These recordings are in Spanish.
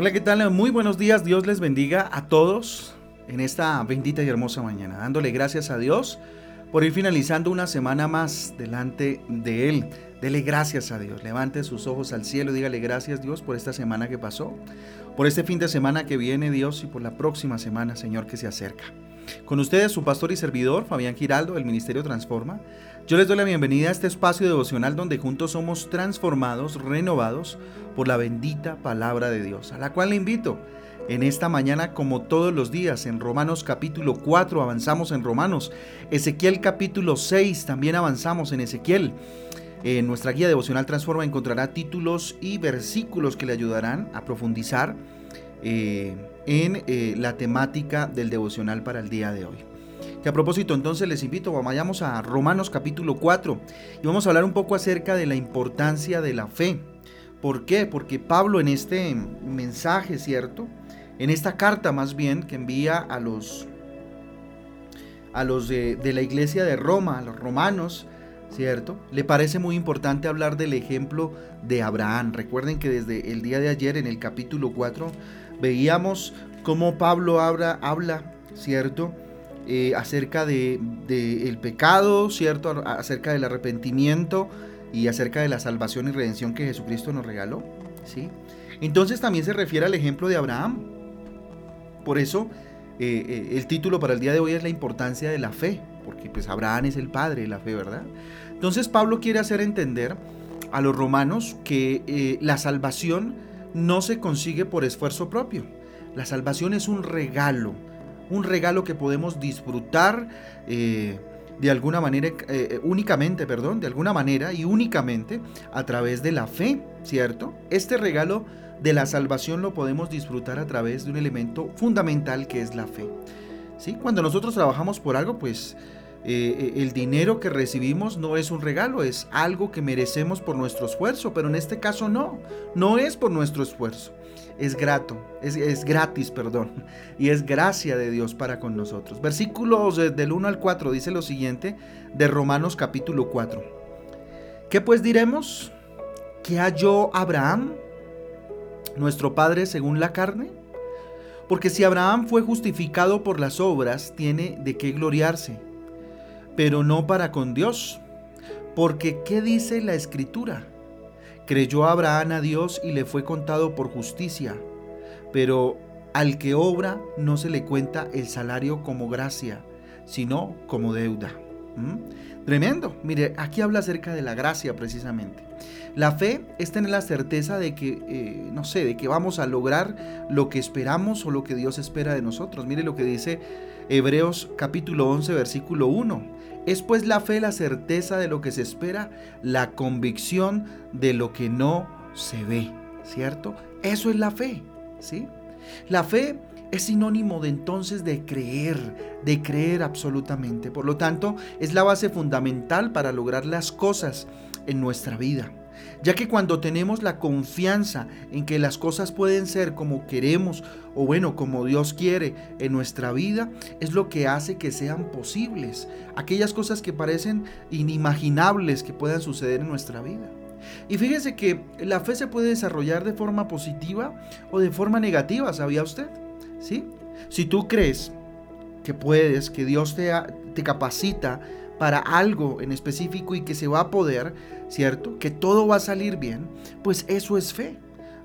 Hola, ¿qué tal? Muy buenos días. Dios les bendiga a todos en esta bendita y hermosa mañana. Dándole gracias a Dios por ir finalizando una semana más delante de Él. Dele gracias a Dios. Levante sus ojos al cielo dígale gracias Dios por esta semana que pasó, por este fin de semana que viene Dios y por la próxima semana, Señor, que se acerca. Con ustedes su pastor y servidor, Fabián Giraldo, del Ministerio Transforma. Yo les doy la bienvenida a este espacio devocional donde juntos somos transformados, renovados por la bendita palabra de Dios, a la cual le invito. En esta mañana, como todos los días, en Romanos capítulo 4 avanzamos en Romanos, Ezequiel capítulo 6 también avanzamos en Ezequiel. En nuestra guía devocional Transforma encontrará títulos y versículos que le ayudarán a profundizar eh, en eh, la temática del devocional para el día de hoy. Que a propósito entonces les invito, vayamos a Romanos capítulo 4 y vamos a hablar un poco acerca de la importancia de la fe. ¿Por qué? Porque Pablo en este mensaje, ¿cierto? En esta carta más bien que envía a los, a los de, de la iglesia de Roma, a los romanos, ¿cierto? Le parece muy importante hablar del ejemplo de Abraham. Recuerden que desde el día de ayer en el capítulo 4 veíamos cómo Pablo habla, ¿cierto? Eh, acerca de, el pecado, ¿cierto? Acerca del arrepentimiento y acerca de la salvación y redención que Jesucristo nos regaló, ¿sí? Entonces también se refiere al ejemplo de Abraham. Por eso eh, eh, el título para el día de hoy es la importancia de la fe, porque pues Abraham es el padre de la fe, ¿verdad? Entonces Pablo quiere hacer entender a los romanos que la salvación no se consigue por esfuerzo propio. La salvación es un regalo, un regalo que podemos disfrutar eh, de alguna manera, eh, únicamente, perdón, de alguna manera y únicamente a través de la fe, ¿cierto? Este regalo de la salvación lo podemos disfrutar a través de un elemento fundamental que es la fe. Cuando nosotros trabajamos por algo, pues eh, el dinero que recibimos no es un regalo, es algo que merecemos por nuestro esfuerzo, pero en este caso no, no es por nuestro esfuerzo, es grato, es, gratis, perdón, y es gracia de Dios para con nosotros. Versículos del 1 al 4 dice lo siguiente de Romanos capítulo 4. ¿Qué pues diremos? ¿Que halló Abraham, nuestro padre según la carne? Porque si Abraham fue justificado por las obras, tiene de qué gloriarse pero no para con Dios. Porque ¿qué dice la escritura? Creyó Abraham a Dios y le fue contado por justicia, pero al que obra no se le cuenta el salario como gracia, sino como deuda. ¿Mm? Tremendo. Mire, aquí habla acerca de la gracia precisamente. La fe es tener la certeza de que, eh, no sé, de que vamos a lograr lo que esperamos o lo que Dios espera de nosotros. Mire lo que dice Hebreos capítulo 11, versículo 1. Es pues la fe la certeza de lo que se espera, la convicción de lo que no se ve, ¿cierto? Eso es la fe, ¿sí? La fe es sinónimo de entonces de creer, de creer absolutamente. Por lo tanto, es la base fundamental para lograr las cosas en nuestra vida ya que cuando tenemos la confianza en que las cosas pueden ser como queremos o bueno, como Dios quiere en nuestra vida, es lo que hace que sean posibles aquellas cosas que parecen inimaginables que puedan suceder en nuestra vida. Y fíjese que la fe se puede desarrollar de forma positiva o de forma negativa, ¿sabía usted? ¿Sí? Si tú crees que puedes, que Dios te, te capacita para algo en específico y que se va a poder, ¿cierto? Que todo va a salir bien, pues eso es fe.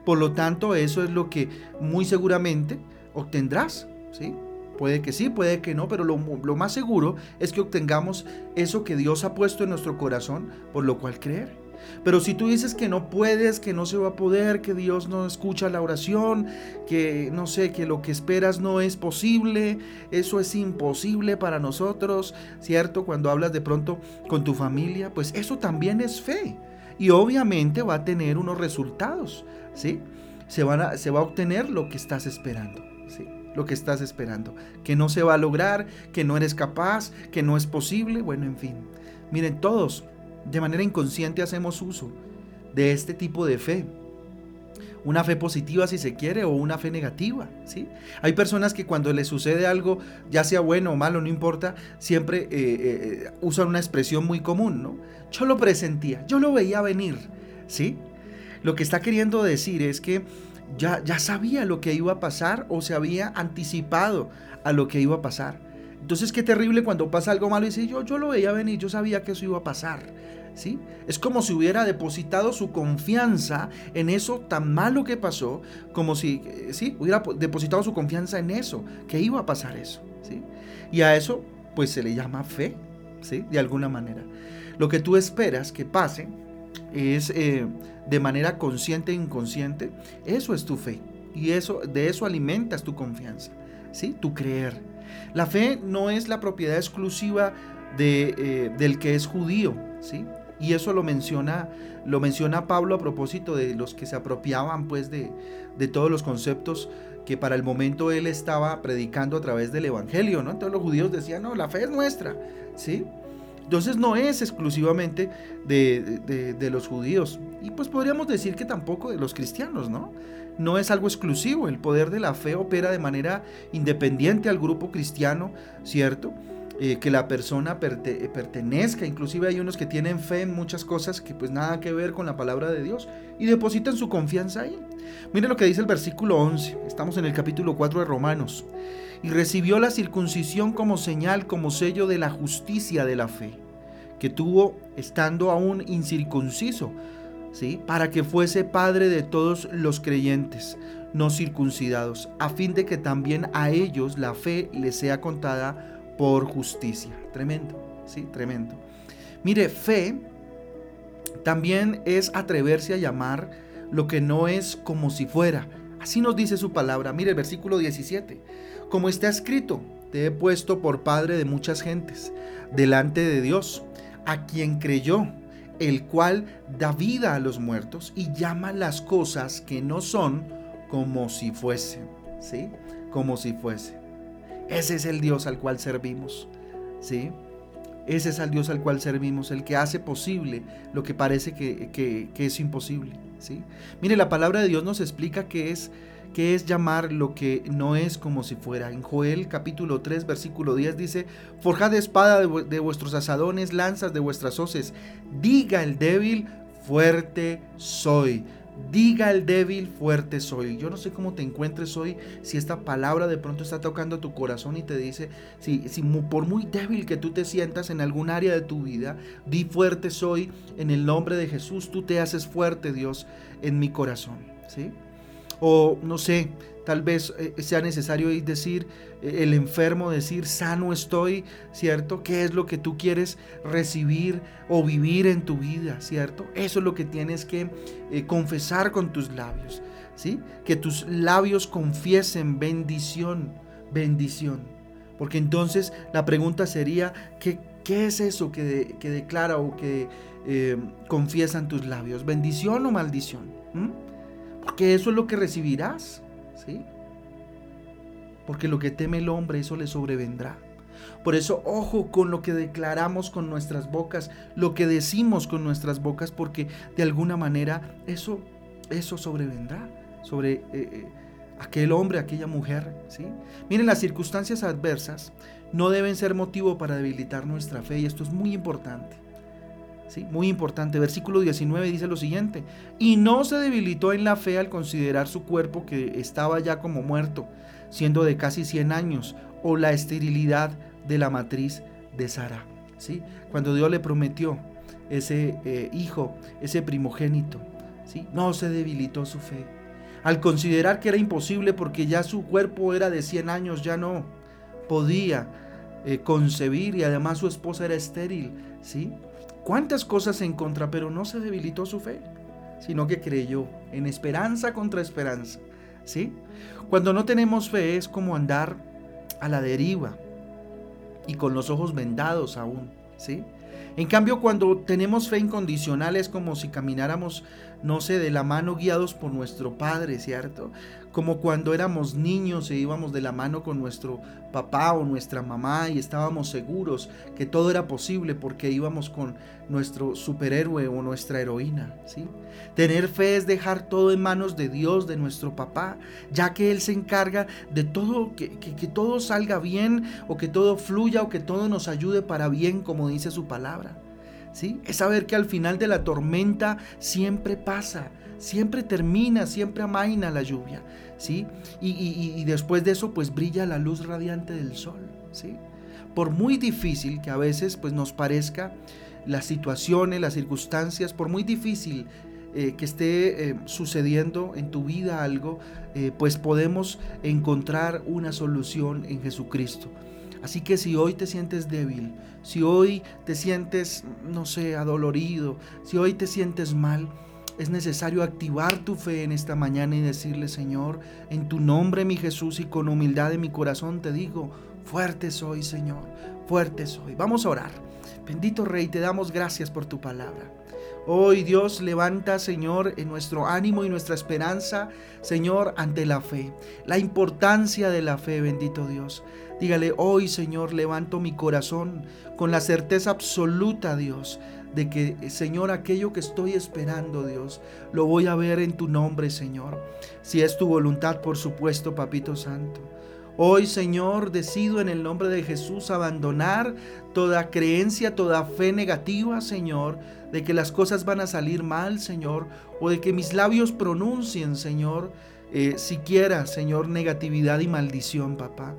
Por lo tanto, eso es lo que muy seguramente obtendrás, ¿sí? Puede que sí, puede que no, pero lo, lo, más seguro es que obtengamos eso que Dios ha puesto en nuestro corazón, por lo cual creer. Pero si tú dices que no puedes, que no se va a poder, que Dios no escucha la oración, que no sé, que lo que esperas no es posible, eso es imposible para nosotros, ¿cierto? Cuando hablas de pronto con tu familia, pues eso también es fe. Y obviamente va a tener unos resultados, ¿sí? Se, se va a obtener lo que estás esperando, ¿sí? Lo que estás esperando. Que no se va a lograr, que no eres capaz, que no es posible, bueno, en fin. Miren, todos de manera inconsciente hacemos uso de este tipo de fe. Una fe positiva si se quiere o una fe negativa, ¿sí? Hay personas que cuando les sucede algo, ya sea bueno o malo, no importa, siempre eh, eh, usan una expresión muy común, ¿no? Yo lo presentía, yo lo veía venir, ¿sí? Lo que está queriendo decir es que ya, ya sabía lo que iba a pasar o se había anticipado a lo que iba a pasar. Entonces qué terrible cuando pasa algo malo y dice, yo, yo lo veía venir, yo sabía que eso iba a pasar. ¿Sí? Es como si hubiera depositado su confianza en eso tan malo que pasó, como si eh, ¿sí? hubiera depositado su confianza en eso, que iba a pasar eso. ¿sí? Y a eso pues se le llama fe, ¿sí? de alguna manera. Lo que tú esperas que pase es eh, de manera consciente e inconsciente, eso es tu fe. Y eso, de eso alimentas tu confianza, ¿sí? tu creer. La fe no es la propiedad exclusiva de, eh, del que es judío, ¿sí? Y eso lo menciona, lo menciona Pablo a propósito de los que se apropiaban pues de, de todos los conceptos que para el momento él estaba predicando a través del Evangelio, ¿no? Entonces los judíos decían, no, la fe es nuestra, ¿sí? Entonces no es exclusivamente de, los judíos. Y pues podríamos decir que tampoco de los cristianos, ¿no? No es algo exclusivo. El poder de la fe opera de manera independiente al grupo cristiano, ¿cierto? Eh, que la persona pertenezca. Inclusive hay unos que tienen fe en muchas cosas que pues nada que ver con la palabra de Dios y depositan su confianza ahí. Mire lo que dice el versículo 11. Estamos en el capítulo 4 de Romanos y recibió la circuncisión como señal, como sello de la justicia de la fe, que tuvo estando aún incircunciso, ¿sí? para que fuese padre de todos los creyentes no circuncidados, a fin de que también a ellos la fe les sea contada por justicia. Tremendo, ¿sí? Tremendo. Mire, fe también es atreverse a llamar lo que no es como si fuera. Así nos dice su palabra. Mire el versículo 17. Como está escrito, te he puesto por padre de muchas gentes, delante de Dios, a quien creyó, el cual da vida a los muertos y llama las cosas que no son como si fuesen, ¿sí? Como si fuesen. Ese es el Dios al cual servimos, ¿sí? Ese es el Dios al cual servimos, el que hace posible lo que parece que, que es imposible, Mire, la palabra de Dios nos explica que es que es llamar lo que no es como si fuera. En Joel capítulo 3 versículo 10 dice, forjad espada de, vuestros asadones, lanzas de vuestras hoces. Diga el débil, fuerte soy. Diga el débil, fuerte soy. Yo no sé cómo te encuentres hoy, si esta palabra de pronto está tocando tu corazón y te dice, si, si por muy débil que tú te sientas en algún área de tu vida, di fuerte soy, en el nombre de Jesús, tú te haces fuerte, Dios, en mi corazón. ¿Sí? O no sé, tal vez eh, sea necesario decir, eh, el enfermo decir, sano estoy, ¿cierto? ¿Qué es lo que tú quieres recibir o vivir en tu vida, ¿cierto? Eso es lo que tienes que eh, confesar con tus labios, ¿sí? Que tus labios confiesen bendición, bendición. Porque entonces la pregunta sería, ¿qué, qué es eso que, declara o que confiesan tus labios? ¿Bendición o maldición? Porque eso es lo que recibirás. ¿sí? Porque lo que teme el hombre, eso le sobrevendrá. Por eso, ojo con lo que declaramos con nuestras bocas, lo que decimos con nuestras bocas, porque de alguna manera eso, eso sobrevendrá sobre eh, eh, aquel hombre, aquella mujer. ¿sí? Miren, las circunstancias adversas no deben ser motivo para debilitar nuestra fe y esto es muy importante. Muy importante. Versículo 19 dice lo siguiente. Y no se debilitó en la fe al considerar su cuerpo que estaba ya como muerto, siendo de casi 100 años, o la esterilidad de la matriz de Sara. ¿sí? Cuando Dios le prometió ese eh, hijo, ese primogénito, ¿sí? no se debilitó su fe. Al considerar que era imposible porque ya su cuerpo era de 100 años, ya no podía eh, concebir y además su esposa era estéril, ¿sí? Cuántas cosas en contra, pero no se debilitó su fe, sino que creyó en esperanza contra esperanza. ¿sí? Cuando no tenemos fe es como andar a la deriva y con los ojos vendados aún. ¿sí? En cambio, cuando tenemos fe incondicional es como si camináramos, no sé, de la mano guiados por nuestro Padre, ¿cierto? Como cuando éramos niños e íbamos de la mano con nuestro papá o nuestra mamá y estábamos seguros que todo era posible porque íbamos con nuestro superhéroe o nuestra heroína, ¿sí? Tener fe es dejar todo en manos de Dios, de nuestro papá, ya que Él se encarga de todo, que, que todo salga bien o que todo fluya o que todo nos ayude para bien, como dice su palabra. ¿sí? Es saber que al final de la tormenta siempre pasa, siempre termina, siempre amaina la lluvia, ¿sí? Y, después de eso pues brilla la luz radiante del sol, ¿sí? Por muy difícil que a veces pues nos parezca las situaciones, las circunstancias, por muy difícil eh, que esté eh, sucediendo en tu vida algo, eh, pues podemos encontrar una solución en Jesucristo. Así que si hoy te sientes débil, si hoy te sientes, no sé, adolorido, si hoy te sientes mal, es necesario activar tu fe en esta mañana y decirle, Señor, en tu nombre, mi Jesús, y con humildad de mi corazón te digo, fuerte soy, Señor, fuerte soy. Vamos a orar. Bendito Rey, te damos gracias por tu palabra. Hoy Dios levanta, Señor, en nuestro ánimo y nuestra esperanza, Señor, ante la fe. La importancia de la fe, bendito Dios. Dígale, hoy, Señor, levanto mi corazón con la certeza absoluta, Dios, de que, Señor, aquello que estoy esperando, Dios, lo voy a ver en tu nombre, Señor. Si es tu voluntad, por supuesto, Papito Santo. Hoy, Señor, decido en el nombre de Jesús abandonar toda creencia, toda fe negativa, Señor, de que las cosas van a salir mal, Señor, o de que mis labios pronuncien, Señor, eh, siquiera, Señor, negatividad y maldición, papá.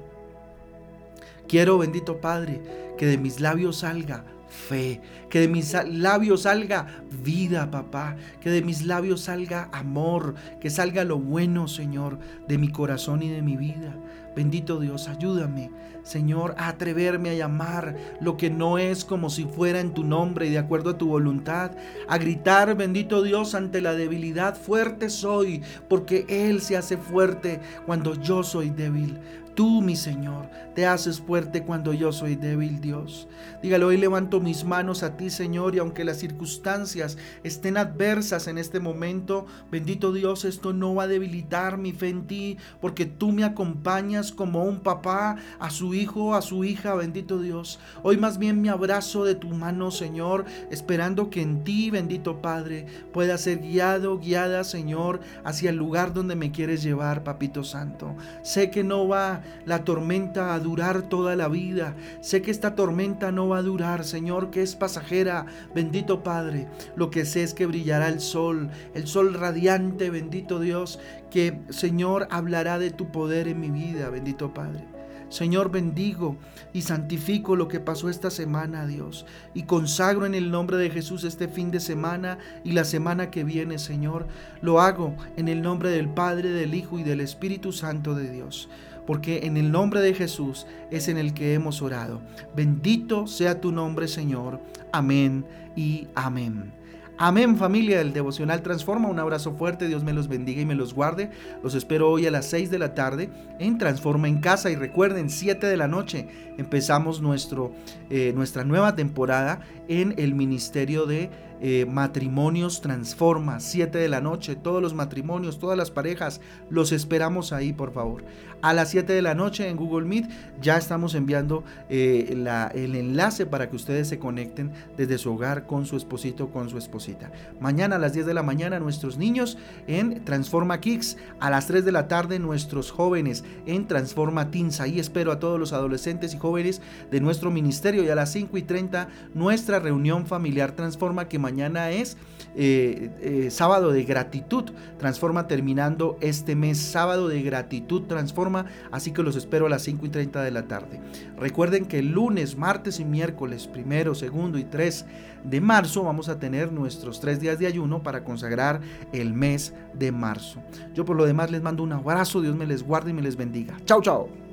Quiero, bendito Padre, que de mis labios salga fe, que de mis labios salga vida, papá, que de mis labios salga amor, que salga lo bueno, Señor, de mi corazón y de mi vida. Bendito Dios, ayúdame, Señor, a atreverme a llamar lo que no es como si fuera en tu nombre y de acuerdo a tu voluntad, a gritar, bendito Dios, ante la debilidad, fuerte soy, porque Él se hace fuerte cuando yo soy débil. Tú, mi Señor, te haces fuerte cuando yo soy débil, Dios. Dígalo, hoy levanto mis manos a ti, Señor, y aunque las circunstancias estén adversas en este momento, bendito Dios, esto no va a debilitar mi fe en ti, porque tú me acompañas como un papá a su hijo, a su hija, bendito Dios. Hoy más bien me abrazo de tu mano, Señor, esperando que en ti, bendito Padre, pueda ser guiado, guiada, Señor, hacia el lugar donde me quieres llevar, Papito Santo. Sé que no va la tormenta a durar toda la vida. Sé que esta tormenta no va a durar, Señor, que es pasajera. Bendito Padre, lo que sé es que brillará el sol, el sol radiante, bendito Dios, que Señor hablará de tu poder en mi vida, bendito Padre. Señor, bendigo y santifico lo que pasó esta semana, Dios, y consagro en el nombre de Jesús este fin de semana y la semana que viene, Señor. Lo hago en el nombre del Padre, del Hijo y del Espíritu Santo de Dios porque en el nombre de Jesús es en el que hemos orado. Bendito sea tu nombre, Señor. Amén y amén. Amén familia del devocional Transforma. Un abrazo fuerte, Dios me los bendiga y me los guarde. Los espero hoy a las 6 de la tarde en Transforma en casa y recuerden, 7 de la noche empezamos nuestro, eh, nuestra nueva temporada en el Ministerio de eh, matrimonios Transforma, 7 de la noche, todos los matrimonios, todas las parejas, los esperamos ahí, por favor. A las 7 de la noche en Google Meet ya estamos enviando eh, el enlace para que ustedes se conecten desde su hogar con su esposito con su esposita. Mañana a las 10 de la mañana nuestros niños en Transforma Kicks, a las 3 de la tarde nuestros jóvenes en Transforma Teens. Ahí espero a todos los adolescentes y jóvenes de nuestro ministerio y a las 5 y 30 nuestra reunión familiar Transforma que mañana es eh, eh, sábado de gratitud. Transforma terminando este mes, sábado de gratitud Transforma, así que los espero a las 5 y 30 de la tarde. Recuerden que el lunes, martes y miércoles, primero, segundo y 3 de marzo, vamos a tener nuestros tres días de ayuno para consagrar el mes de marzo. Yo por lo demás les mando un abrazo, Dios me les guarde y me les bendiga. Chao, chao.